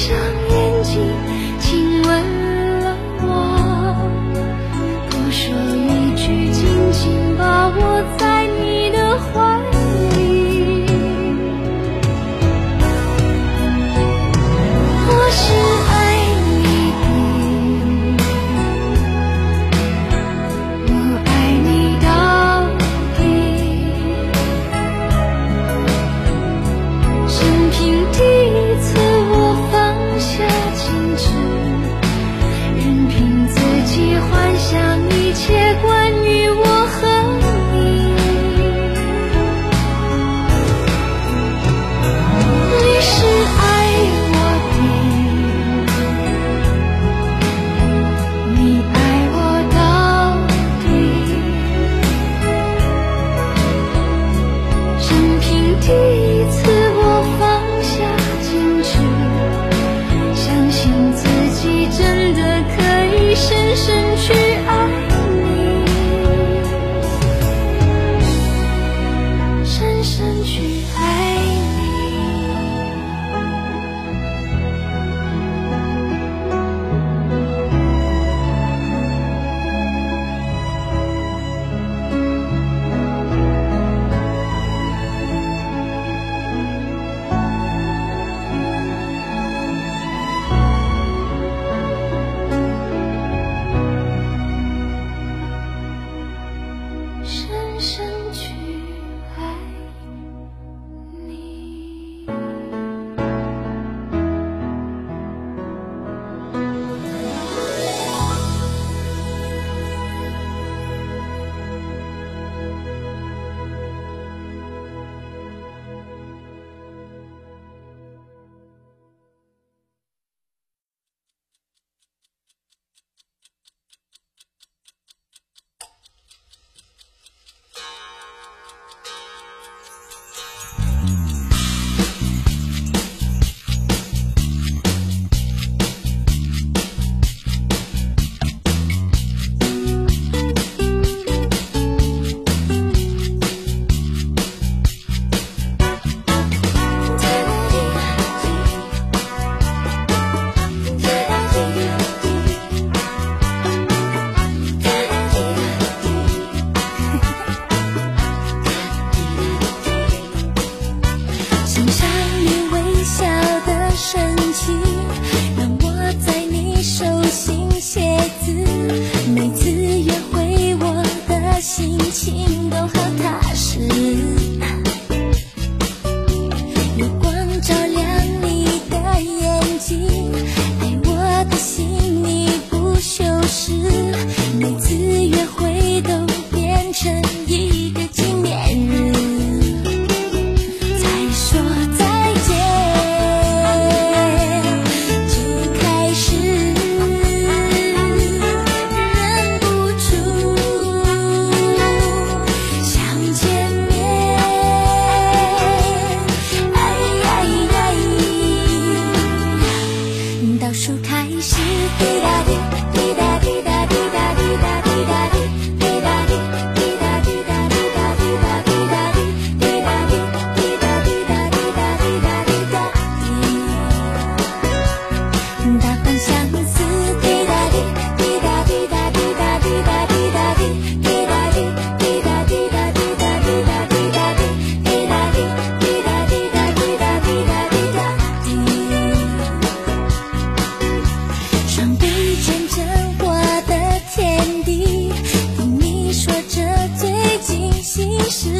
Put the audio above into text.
你キラキ是